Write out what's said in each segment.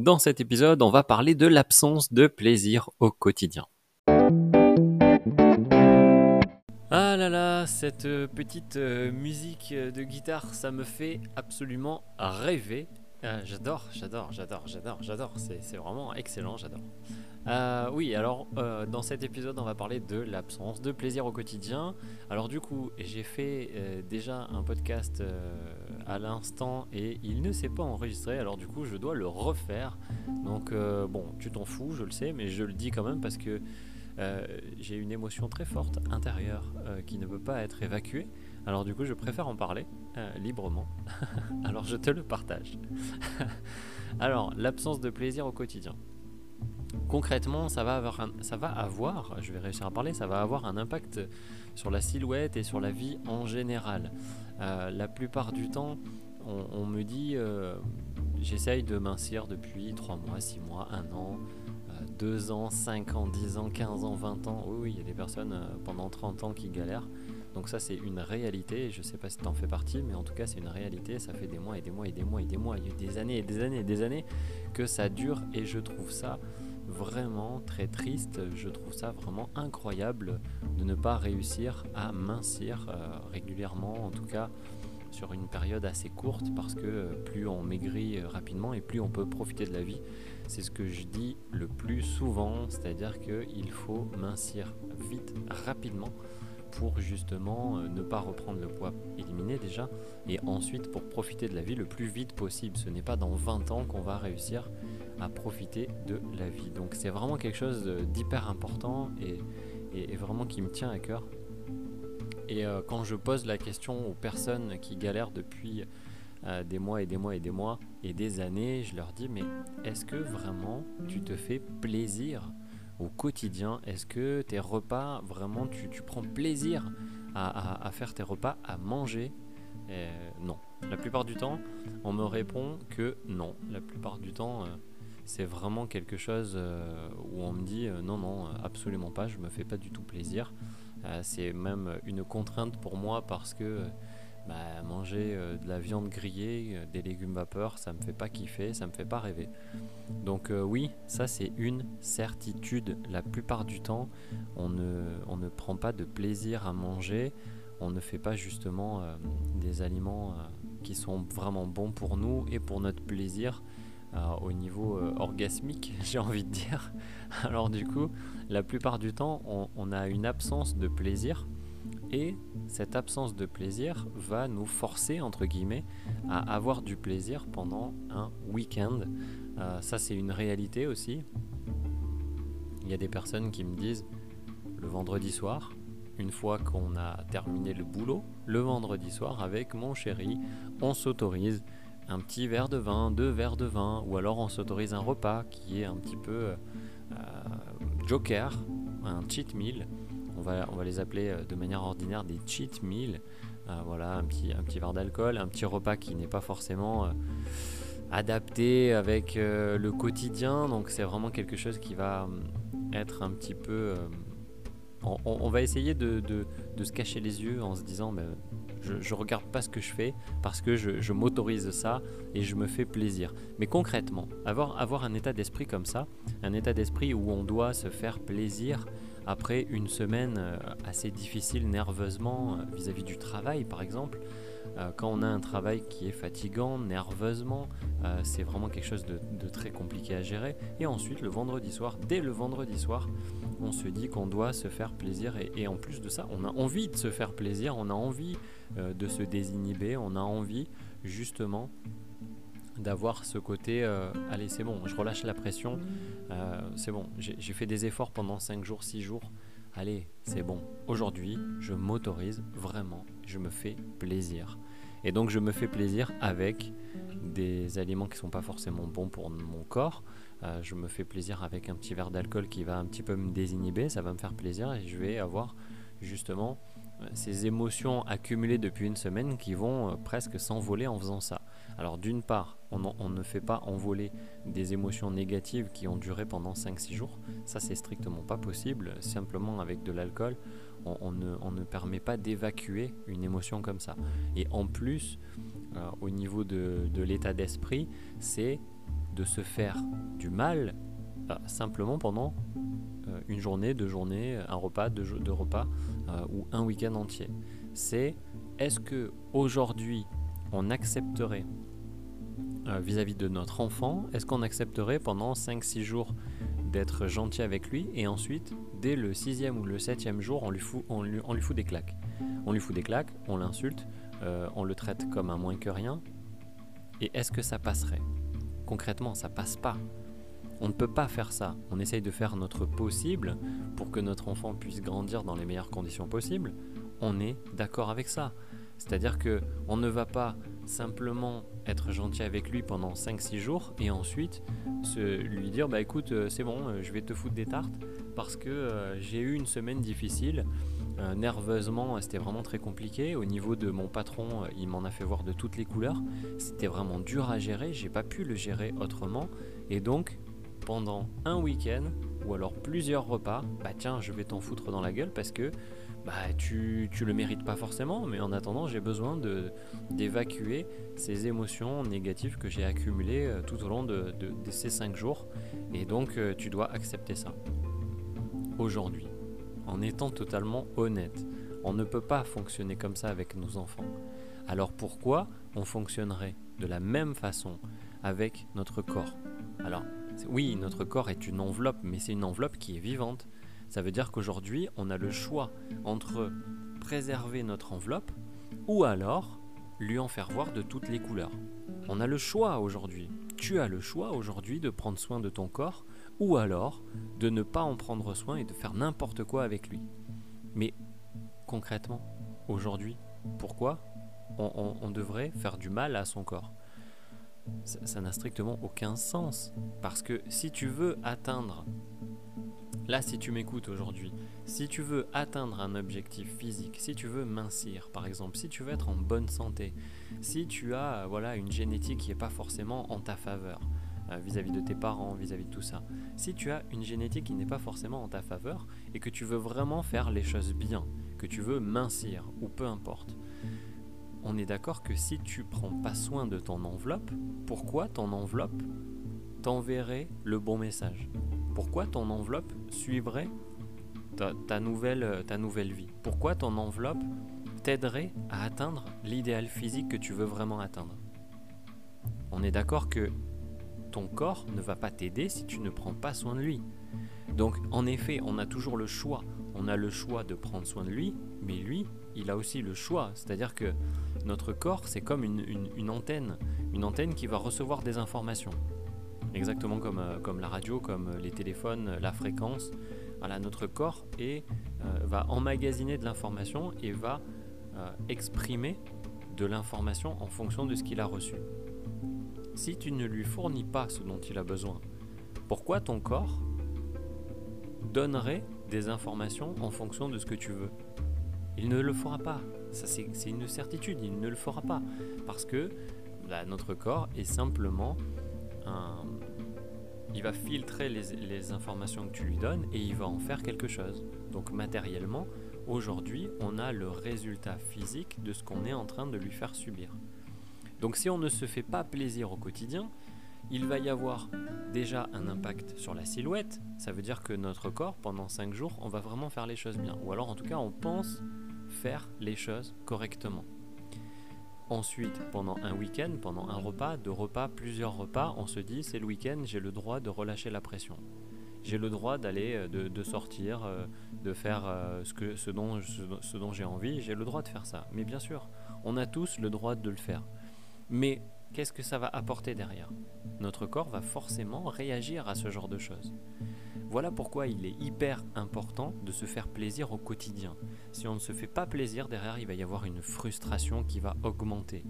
Dans cet épisode, on va parler de l'absence de plaisir au quotidien. Ah là là, cette petite euh, musique euh, de guitare, ça me fait absolument rêver. J'adore, j'adore, j'adore, j'adore, j'adore. C'est vraiment excellent, j'adore. oui, alors dans cet épisode, on va parler de l'absence de plaisir au quotidien. Alors du coup, j'ai fait déjà un podcast à l'instant et il ne s'est pas enregistré. Alors du coup, je dois le refaire. Donc bon, tu t'en fous, je le sais, mais je le dis quand même parce que euh, j'ai une émotion très forte intérieure euh, qui ne peut pas être évacuée. Alors du coup, je préfère en parler euh, librement. Alors je te le partage. Alors, l'absence de plaisir au quotidien. Concrètement, ça va, avoir je vais réussir à parler, ça va avoir un impact sur la silhouette et sur la vie en général. la plupart du temps, on, me dit, j'essaye de mincir depuis 3 mois, 6 mois, 1 an, 2 ans, 5 ans, 10 ans, 15 ans, 20 ans. Oui, il y a des personnes euh, pendant 30 ans qui galèrent. Donc ça, c'est une réalité. Je sais pas si tu en fais partie, mais en tout cas, c'est une réalité. Ça fait des mois et des mois et des mois et des mois, il y a des années et des années et des années que ça dure. Et je trouve ça vraiment très triste. Je trouve ça vraiment incroyable de ne pas réussir à mincir euh, régulièrement, en tout cas sur une période assez courte, parce que euh, plus on maigrit rapidement et plus on peut profiter de la vie. C'est ce que je dis le plus souvent, c'est-à-dire qu'il faut mincir vite, rapidement, pour justement euh, ne pas reprendre le poids éliminé déjà, et ensuite pour profiter de la vie le plus vite possible. Ce n'est pas dans 20 ans qu'on va réussir à profiter de la vie. Donc c'est vraiment quelque chose d'hyper important et, vraiment qui me tient à cœur. Et euh, quand je pose la question aux personnes qui galèrent depuis euh, des mois et des mois et des mois et des années, je leur dis mais est-ce que vraiment tu te fais plaisir au quotidien Est-ce que tes repas, vraiment tu, prends plaisir à, faire tes repas, à manger? Non. La plupart du temps, on me répond que non. La plupart du temps, euh, c'est vraiment quelque chose euh, où on me dit non, non, absolument pas, je me fais pas du tout plaisir. c'est même une contrainte pour moi parce que bah, manger euh, de la viande grillée, euh, des légumes vapeur, ça me fait pas kiffer, ça me fait pas rêver. Donc euh, oui, ça c'est une certitude. La plupart du temps, on ne, on ne prend pas de plaisir à manger, on ne fait pas justement des aliments qui sont vraiment bons pour nous et pour notre plaisir. au niveau orgasmique, j'ai envie de dire. Alors du coup, la plupart du temps, on a une absence de plaisir et cette absence de plaisir va nous forcer, entre guillemets, à avoir du plaisir pendant un week-end. Euh, ça, c'est une réalité aussi. Il y a des personnes qui me disent, le vendredi soir, une fois qu'on a terminé le boulot, le vendredi soir, avec mon chéri, on s'autorise un petit verre de vin, deux verres de vin, ou alors on s'autorise un repas qui est un petit peu euh, joker, un cheat meal on va, les appeler euh, de manière ordinaire des cheat meals. Euh, voilà, un petit, un petit verre d'alcool, un petit repas qui n'est pas forcément euh, adapté avec le quotidien. Donc c'est vraiment quelque chose qui va être un petit peu... On, va essayer de, se cacher les yeux en se disant... Ben, je, ne regarde pas ce que je fais parce que je, m'autorise ça et je me fais plaisir. Mais concrètement, avoir, avoir un état d'esprit comme ça, un état d'esprit où on doit se faire plaisir, après une semaine euh, assez difficile nerveusement euh, vis-à-vis du travail par exemple, euh, quand on a un travail qui est fatigant nerveusement, c'est vraiment quelque chose de, très compliqué à gérer. Et ensuite, le vendredi soir, dès le vendredi soir, on se dit qu'on doit se faire plaisir. Et, en plus de ça, on a envie de se faire plaisir, on a envie de se désinhiber, on a envie justement d'avoir ce côté euh, allez c'est bon je relâche la pression euh, c'est bon j'ai fait des efforts pendant 5 jours 6 jours allez c'est bon aujourd'hui je m'autorise vraiment je me fais plaisir et donc je me fais plaisir avec des aliments qui sont pas forcément bons pour mon corps euh, je me fais plaisir avec un petit verre d'alcool qui va un petit peu me désinhiber ça va me faire plaisir et je vais avoir justement ces émotions accumulées depuis une semaine qui vont presque s'envoler en faisant ça alors d'une part, on, ne fait pas envoler des émotions négatives qui ont duré pendant 5-6 jours. Ça, c'est strictement pas possible. Simplement avec de l'alcool, on, ne, permet pas d'évacuer une émotion comme ça. Et en plus, euh, au niveau de, l'état d'esprit, c'est de se faire du mal euh, simplement pendant euh, une journée, deux journées, un repas, deux, repas ou un week-end entier. C'est est-ce que aujourd'hui on accepterait vis-à-vis de notre enfant, est-ce qu'on accepterait pendant 5-6 jours d'être gentil avec lui et ensuite, dès le sixième ou le septième jour, on lui fout, des claques. On lui fout des claques, on l'insulte, on le traite comme un moins que rien. Et est-ce que ça passerait? Concrètement, ça passe pas. On ne peut pas faire ça. On essaye de faire notre possible pour que notre enfant puisse grandir dans les meilleures conditions possibles. On est d'accord avec ça. C'est-à-dire que on ne va pas simplement être gentil avec lui pendant 5-6 jours et ensuite se lui dire bah écoute euh, c'est bon euh, je vais te foutre des tartes parce que euh, j'ai eu une semaine difficile. Nerveusement c'était vraiment très compliqué. Au niveau de mon patron il m'en a fait voir de toutes les couleurs. C'était vraiment dur à gérer. J'ai pas pu le gérer autrement. Et donc pendant un week-end ou alors plusieurs repas, bah tiens, je vais t'en foutre dans la gueule parce que bah tu, tu le mérites pas forcément, mais en attendant, j'ai besoin de d'évacuer ces émotions négatives que j'ai accumulées euh, tout au long de, ces cinq jours. Et donc, euh, tu dois accepter ça. Aujourd'hui, en étant totalement honnête, on ne peut pas fonctionner comme ça avec nos enfants. Alors pourquoi on fonctionnerait de la même façon avec notre corps? Alors, oui, notre corps est une enveloppe, mais c'est une enveloppe qui est vivante. Ça veut dire qu'aujourd'hui, on a le choix entre préserver notre enveloppe ou alors lui en faire voir de toutes les couleurs. On a le choix aujourd'hui. Tu as le choix aujourd'hui de prendre soin de ton corps ou alors de ne pas en prendre soin et de faire n'importe quoi avec lui. Mais concrètement, aujourd'hui, pourquoi on, devrait faire du mal à son corps? Ça n'a strictement aucun sens. Parce que si tu veux atteindre, là si tu m'écoutes aujourd'hui, si tu veux atteindre un objectif physique, si tu veux mincir par exemple, si tu veux être en bonne santé, si tu as voilà une génétique qui n'est pas forcément en ta faveur, euh, vis-à-vis de tes parents, vis-à-vis de tout ça. Si tu as une génétique qui n'est pas forcément en ta faveur et que tu veux vraiment faire les choses bien, que tu veux mincir ou peu importe, on est d'accord que si tu prends pas soin de ton enveloppe, pourquoi ton enveloppe t'enverrait le bon message? Pourquoi ton enveloppe suivrait ta, nouvelle, ta nouvelle vie? Pourquoi ton enveloppe t'aiderait à atteindre l'idéal physique que tu veux vraiment atteindre? On est d'accord que ton corps ne va pas t'aider si tu ne prends pas soin de lui. Donc en effet, on a toujours le choix. On a le choix de prendre soin de lui, mais lui, il a aussi le choix. C'est-à-dire que notre corps, c'est comme une, antenne, une antenne qui va recevoir des informations. Exactement comme, euh, la radio, comme les téléphones, la fréquence. Voilà, notre corps euh, va emmagasiner de l'information et va euh, exprimer de l'information en fonction de ce qu'il a reçu. Si tu ne lui fournis pas ce dont il a besoin, pourquoi ton corps donnerait des informations en fonction de ce que tu veux il ne le fera pas. Ça, c'est une certitude. Il ne le fera pas. Parce que notre corps est simplement un. Il va filtrer les, informations que tu lui donnes et il va en faire quelque chose. Donc matériellement, aujourd'hui, on a le résultat physique de ce qu'on est en train de lui faire subir. Donc si on ne se fait pas plaisir au quotidien, il va y avoir déjà un impact sur la silhouette. Ça veut dire que notre corps, pendant 5 jours, on va vraiment faire les choses bien. Ou alors en tout cas, on pense faire les choses correctement. Ensuite, pendant un week-end, pendant un repas, deux repas, plusieurs repas, on se dit c'est le week-end, j'ai le droit de relâcher la pression. J'ai le droit d'aller, euh, de, sortir, euh, de faire euh, ce, que, ce dont, ce dont j'ai envie, j'ai le droit de faire ça. Mais bien sûr, on a tous le droit de le faire. Mais qu'est-ce que ça va apporter derrière? Notre corps va forcément réagir à ce genre de choses. Voilà pourquoi il est hyper important de se faire plaisir au quotidien. Si on ne se fait pas plaisir, derrière, il va y avoir une frustration qui va augmenter.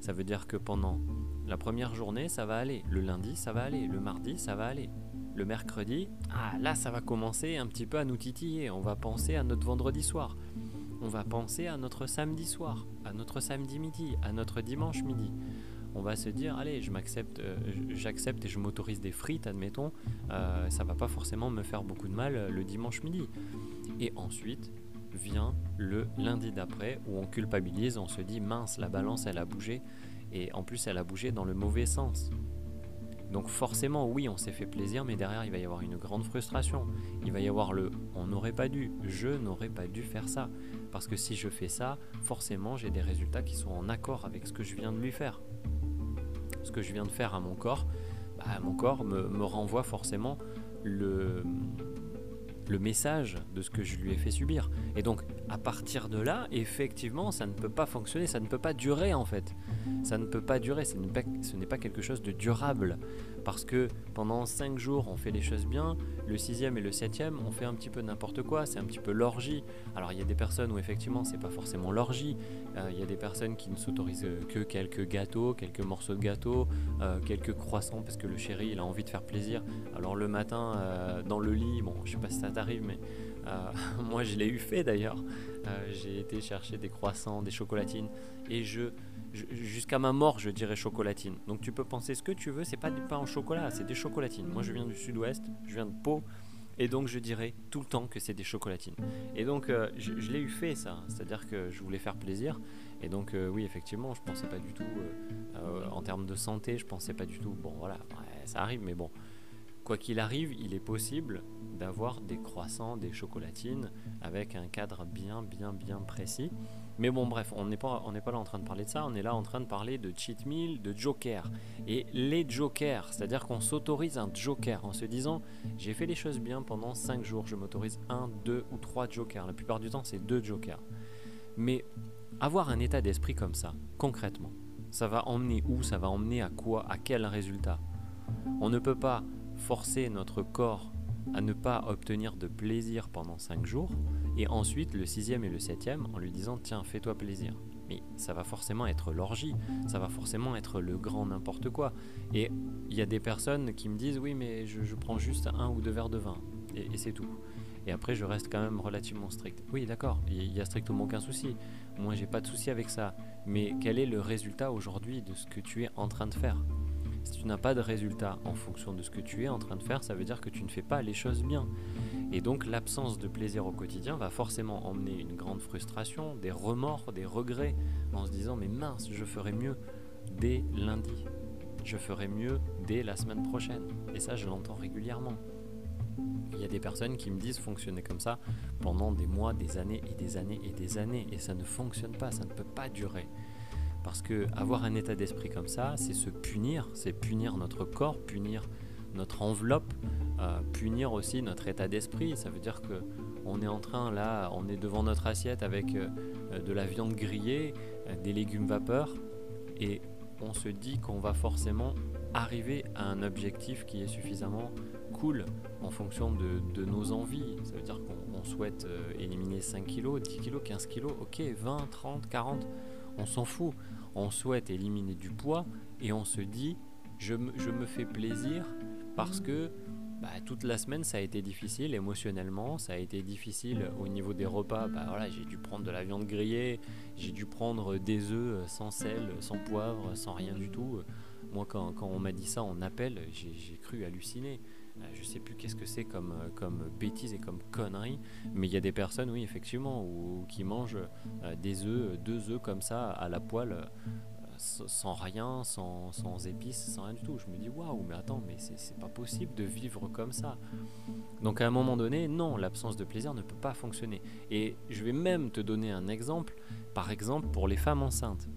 Ça veut dire que pendant la première journée, ça va aller. Le lundi, ça va aller. Le mardi, ça va aller. Le mercredi, ah là, ça va commencer un petit peu à nous titiller. On va penser à notre vendredi soir. On va penser à notre samedi soir, à notre samedi midi, à notre dimanche midi on va se dire allez je m'accepte euh, j'accepte et je m'autorise des frites admettons euh, ça va pas forcément me faire beaucoup de mal euh, le dimanche midi et ensuite vient le lundi d'après où on culpabilise on se dit mince la balance elle a bougé et en plus elle a bougé dans le mauvais sens Donc forcément, oui, on s'est fait plaisir, mais derrière, il va y avoir une grande frustration. Il va y avoir le on n'aurait pas dû, je n'aurais pas dû faire ça. Parce que si je fais ça, forcément, j'ai des résultats qui sont en accord avec ce que je viens de lui faire. Ce que je viens de faire à mon corps, bah, mon corps me, renvoie forcément le message de ce que je lui ai fait subir. Et donc, à partir de là, effectivement, ça ne peut pas fonctionner, ça ne peut pas durer en fait. Ça ne peut pas durer, ce n'est pas, quelque chose de durable. Parce que pendant 5 jours, on fait les choses bien, le sixième et le septième, on fait un petit peu n'importe quoi, c'est un petit peu l'orgie. Alors il y a des personnes où effectivement, c'est pas forcément l'orgie. Euh, il y a des personnes qui ne s'autorisent que quelques gâteaux, quelques morceaux de gâteau, euh, quelques croissants, parce que le chéri, il a envie de faire plaisir. Alors le matin, euh, dans le lit, bon, je sais pas si ça t'arrive, mais moi je l'ai eu fait d'ailleurs. J'ai été chercher des croissants, des chocolatines, et je jusqu'à ma mort, je dirais chocolatine. Donc tu peux penser ce que tu veux, c'est pas du pain au chocolat, c'est des chocolatines. Moi je viens du sud-ouest, je viens de Pau, et donc je dirais tout le temps que c'est des chocolatines. Et donc euh, je, l'ai eu fait ça, c'est-à-dire que je voulais faire plaisir. Et donc euh, oui, effectivement, je pensais pas du tout, euh, en termes de santé, je pensais pas du tout. Bon voilà, ça arrive, mais bon. Quoi qu'il arrive, il est possible d'avoir des croissants, des chocolatines avec un cadre bien, bien, bien précis. Mais bon, bref, on n'est pas, pas là en train de parler de ça, on est là en train de parler de cheat meal, de joker. Et les jokers, c'est-à-dire qu'on s'autorise un joker en se disant j'ai fait les choses bien pendant 5 jours, je m'autorise un, deux ou trois jokers. La plupart du temps, c'est deux jokers. Mais avoir un état d'esprit comme ça, concrètement, ça va emmener où Ça va emmener à quoi À quel résultat? On ne peut pas forcer notre corps à ne pas obtenir de plaisir pendant 5 jours, et ensuite le sixième et le septième en lui disant tiens fais-toi plaisir. Mais ça va forcément être l'orgie, ça va forcément être le grand n'importe quoi. Et il y a des personnes qui me disent oui mais je, prends juste un ou deux verres de vin, et, c'est tout. Et après je reste quand même relativement strict. Oui d'accord, il y a strictement aucun souci. Moi j'ai pas de souci avec ça. Mais quel est le résultat aujourd'hui de ce que tu es en train de faire? Si tu n'as pas de résultat en fonction de ce que tu es en train de faire, ça veut dire que tu ne fais pas les choses bien. Et donc l'absence de plaisir au quotidien va forcément emmener une grande frustration, des remords, des regrets, en se disant mais mince, je ferai mieux dès lundi. Je ferai mieux dès la semaine prochaine. Et ça, je l'entends régulièrement. Il y a des personnes qui me disent fonctionner comme ça pendant des mois, des années et des années et des années. Et ça ne fonctionne pas, ça ne peut pas durer. Parce que avoir un état d'esprit comme ça, c'est se punir, c'est punir notre corps, punir notre enveloppe, euh, punir aussi notre état d'esprit. Ça veut dire que on est en train là, on est devant notre assiette avec euh, de la viande grillée, euh, des légumes vapeur, et on se dit qu'on va forcément arriver à un objectif qui est suffisamment cool en fonction de, de nos envies. Ça veut dire qu'on souhaite éliminer 5 kg, 10 kg, 15 kg, ok, 20, 30, 40 on s'en fout. On souhaite éliminer du poids et on se dit je me, fais plaisir parce que bah, toute la semaine ça a été difficile émotionnellement, ça a été difficile au niveau des repas. Bah, voilà, j'ai dû prendre de la viande grillée, j'ai dû prendre des œufs sans sel, sans poivre, sans rien du tout. Moi, quand, quand on m'a dit ça en appel, j'ai cru halluciner. Euh, je sais plus qu'est-ce que c'est comme, euh, comme bêtise et comme connerie, mais il y a des personnes, oui, effectivement, qui mangent euh, des œufs, deux œufs comme ça à la poêle, sans rien, sans, sans, épices, sans rien du tout. Je me dis, waouh, mais attends, mais c'est pas possible de vivre comme ça. Donc à un moment donné, non, l'absence de plaisir ne peut pas fonctionner. Et je vais même te donner un exemple, par exemple pour les femmes enceintes.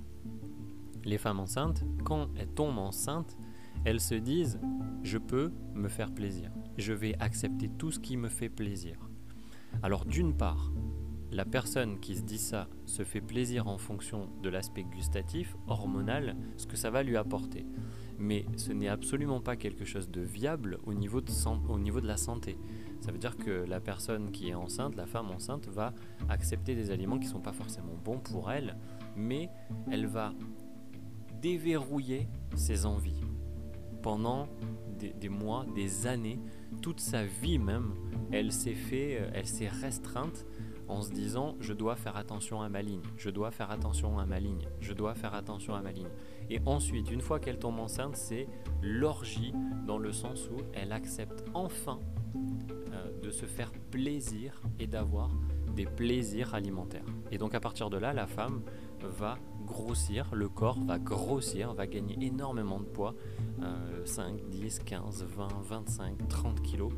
Les femmes enceintes, quand elles tombent enceintes, elles se disent je peux me faire plaisir. Je vais accepter tout ce qui me fait plaisir. Alors d'une part, la personne qui se dit ça se fait plaisir en fonction de l'aspect gustatif, hormonal, ce que ça va lui apporter. Mais ce n'est absolument pas quelque chose de viable au niveau de, la santé. Ça veut dire que la personne qui est enceinte, la femme enceinte, va accepter des aliments qui ne sont pas forcément bons pour elle, mais elle va déverrouiller ses envies pendant des, mois, des années, toute sa vie même, elle s'est euh, elle s'est restreinte en se disant je dois faire attention à ma ligne, je dois faire attention à ma ligne, je dois faire attention à ma ligne. Et ensuite, une fois qu'elle tombe enceinte, c'est l'orgie dans le sens où elle accepte enfin euh, de se faire plaisir et d'avoir des plaisirs alimentaires. Et donc à partir de là, la femme va grossir, le corps va grossir, va gagner énormément de poids, 5, 10, 15, 20, 25, 30 kilos,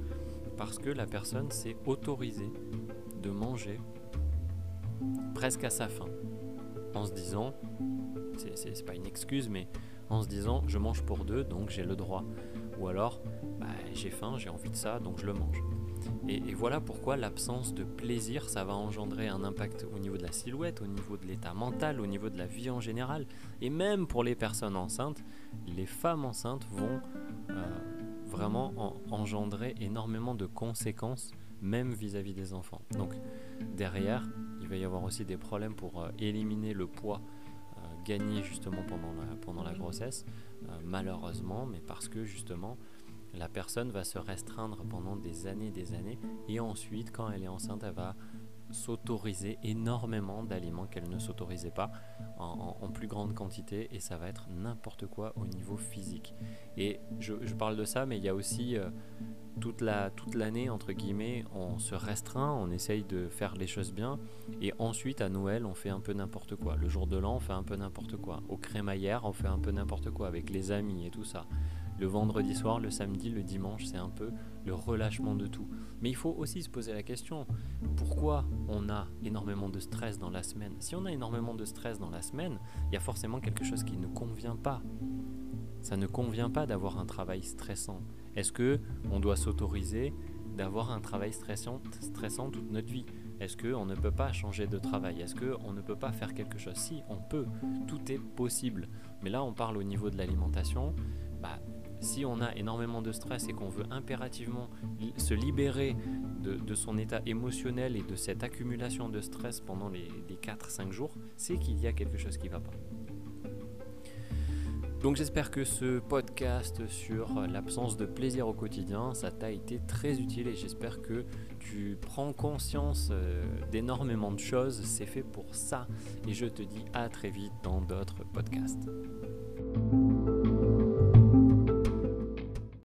parce que la personne s'est autorisée de manger presque à sa faim, en se disant, c'est pas une excuse, mais en se disant je mange pour deux, donc j'ai le droit. Ou alors, bah, j'ai faim, j'ai envie de ça, donc je le mange. Et, voilà pourquoi l'absence de plaisir, ça va engendrer un impact au niveau de la silhouette, au niveau de l'état mental, au niveau de la vie en général. Et même pour les personnes enceintes, les femmes enceintes vont euh, vraiment engendrer énormément de conséquences, même vis-à-vis des enfants. Donc derrière, il va y avoir aussi des problèmes pour euh, éliminer le poids euh, gagné justement pendant la, pendant la grossesse, malheureusement, mais parce que justement, la personne va se restreindre pendant des années, des années, et ensuite, quand elle est enceinte, elle va s'autoriser énormément d'aliments qu'elle ne s'autorisait pas en, plus grande quantité et ça va être n'importe quoi au niveau physique. Et je, parle de ça, mais il y a aussi euh, toute toute l'année entre guillemets, on se restreint, on essaye de faire les choses bien et ensuite à Noël on fait un peu n'importe quoi. Le jour de l'an on fait un peu n'importe quoi. Au crémaillère on fait un peu n'importe quoi avec les amis et tout ça le vendredi soir, le samedi, le dimanche, c'est un peu le relâchement de tout. Mais il faut aussi se poser la question, pourquoi on a énormément de stress dans la semaine? Si on a énormément de stress dans la semaine, il y a forcément quelque chose qui ne convient pas. Ça ne convient pas d'avoir un travail stressant. Est-ce que on doit s'autoriser d'avoir un travail stressant, stressant toute notre vie? Est-ce qu'on ne peut pas changer de travail? Est-ce qu'on ne peut pas faire quelque chose? Si, on peut. Tout est possible. Mais là, on parle au niveau de l'alimentation. Bah, si on a énormément de stress et qu'on veut impérativement se libérer de, son état émotionnel et de cette accumulation de stress pendant les, les 4-5 jours, c'est qu'il y a quelque chose qui ne va pas. Donc j'espère que ce podcast sur l'absence de plaisir au quotidien, ça t'a été très utile et j'espère que tu prends conscience euh, d'énormément de choses. C'est fait pour ça et je te dis à très vite dans d'autres podcasts.